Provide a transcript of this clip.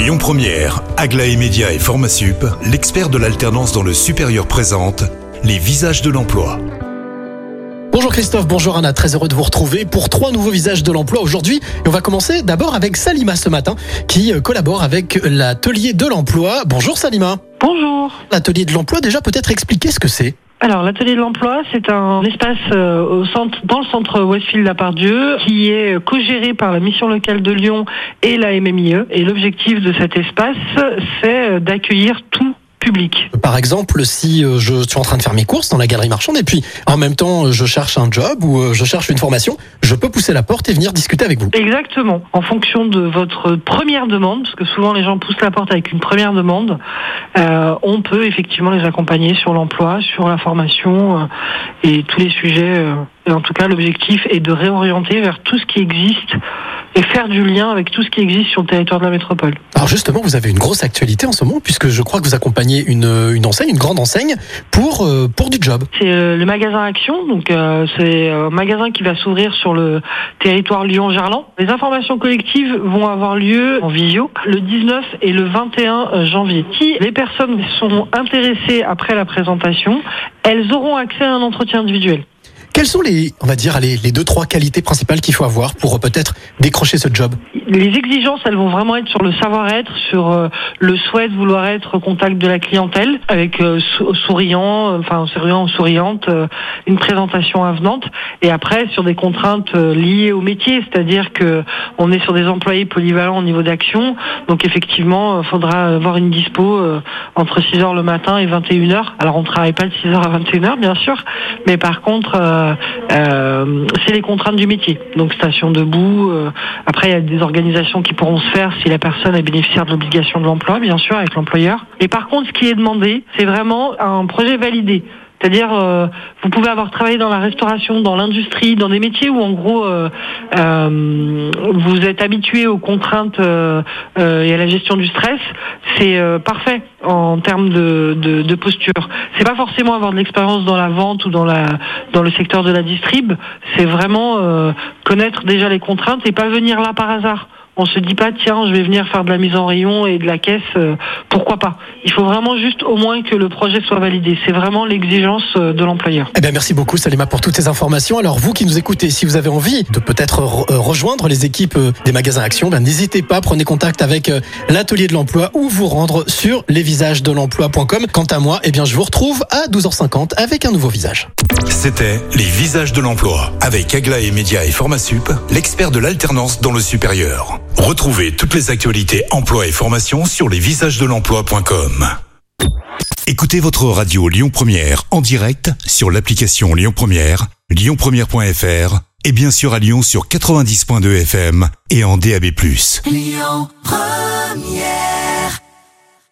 Lyon Première, Aglaé Média et Formasup, l'expert de l'alternance dans le supérieur présente les visages de l'emploi. Bonjour Christophe, bonjour Anna, très heureux de vous retrouver pour trois nouveaux visages de l'emploi aujourd'hui. Et on va commencer d'abord avec Salima ce matin qui euh, collabore avec l'atelier de l'emploi. Bonjour Salima. Bonjour. L'atelier de l'emploi, déjà peut-être expliquer ce que c'est? Alors l'atelier de l'emploi, c'est un espace euh, dans le centre Westfield Lapardieu qui est co-géré par la mission locale de Lyon et la MMIE. Et l'objectif de cet espace, c'est euh, d'accueillir tout public. Par exemple, si euh, je suis en train de faire mes courses dans la galerie marchande et puis en même temps euh, je cherche un job ou euh, je cherche une formation, je peux pousser la porte et venir discuter avec vous. Exactement. En fonction de votre première demande, parce que souvent les gens poussent la porte avec une première demande, on peut effectivement les accompagner sur l'emploi, sur la formation et tous les sujets. et en tout cas, l'objectif est de réorienter vers tout ce qui existe et faire du lien avec tout ce qui existe sur le territoire de la métropole. Alors justement, vous avez une grosse actualité en ce moment, puisque je crois que vous accompagnez une, une enseigne, une grande enseigne, pour, euh, pour du job. C'est euh, le magasin Action, donc euh, c'est un magasin qui va s'ouvrir sur le territoire Lyon-Gerland. Les informations collectives vont avoir lieu en visio le 19 et le 21 janvier. Si les personnes sont intéressées après la présentation, elles auront accès à un entretien individuel. Quelles sont les, on va dire, les, les deux, trois qualités principales qu'il faut avoir pour peut-être décrocher ce job? Les exigences, elles vont vraiment être sur le savoir-être, sur euh, le souhait de vouloir être au contact de la clientèle, avec euh, souriant, euh, enfin souriant, souriante, une présentation avenante, et après sur des contraintes liées au métier, c'est-à-dire que on est sur des employés polyvalents au niveau d'action, donc effectivement, il faudra avoir une dispo entre 6 h le matin et 21 h Alors on travaille pas de 6 h à 21 h bien sûr, mais par contre euh, euh, c'est les contraintes du métier. Donc station debout. Euh, après, il y a des organisations qui pourront se faire si la personne est bénéficiaire de l'obligation de l'emploi, bien sûr, avec l'employeur. Et par contre, ce qui est demandé, c'est vraiment un projet validé. C'est-à-dire, euh, vous pouvez avoir travaillé dans la restauration, dans l'industrie, dans des métiers où en gros euh, euh, vous êtes habitué aux contraintes et à la gestion du stress. C'est parfait en termes de, de, de posture. C'est pas forcément avoir de l'expérience dans la vente ou dans la dans le secteur de la distrib. C'est vraiment connaître déjà les contraintes et pas venir là par hasard on se dit pas tiens je vais venir faire de la mise en rayon et de la caisse euh, pourquoi pas. Il faut vraiment juste au moins que le projet soit validé. C'est vraiment l'exigence euh, de l'employeur. Eh bien merci beaucoup Salima pour toutes ces informations. Alors vous qui nous écoutez si vous avez envie de peut-être euh, rejoindre les équipes des magasins Action ben, n'hésitez pas prenez contact avec l'atelier de l'emploi ou vous rendre sur lesvisagesdelemploi.com quant à moi eh bien je vous retrouve à 12h50 avec un nouveau visage c'était les visages de l'emploi avec Aglaé Média et Formasup l'expert de l'alternance dans le supérieur Retrouvez toutes les actualités emploi et formation sur lesvisagesdelemploi.com. Écoutez votre radio Lyon Première en direct sur l'application Lyon Première, lyonpremière.fr et bien sûr à Lyon sur 90.2 FM et en DAB+. Lyon Première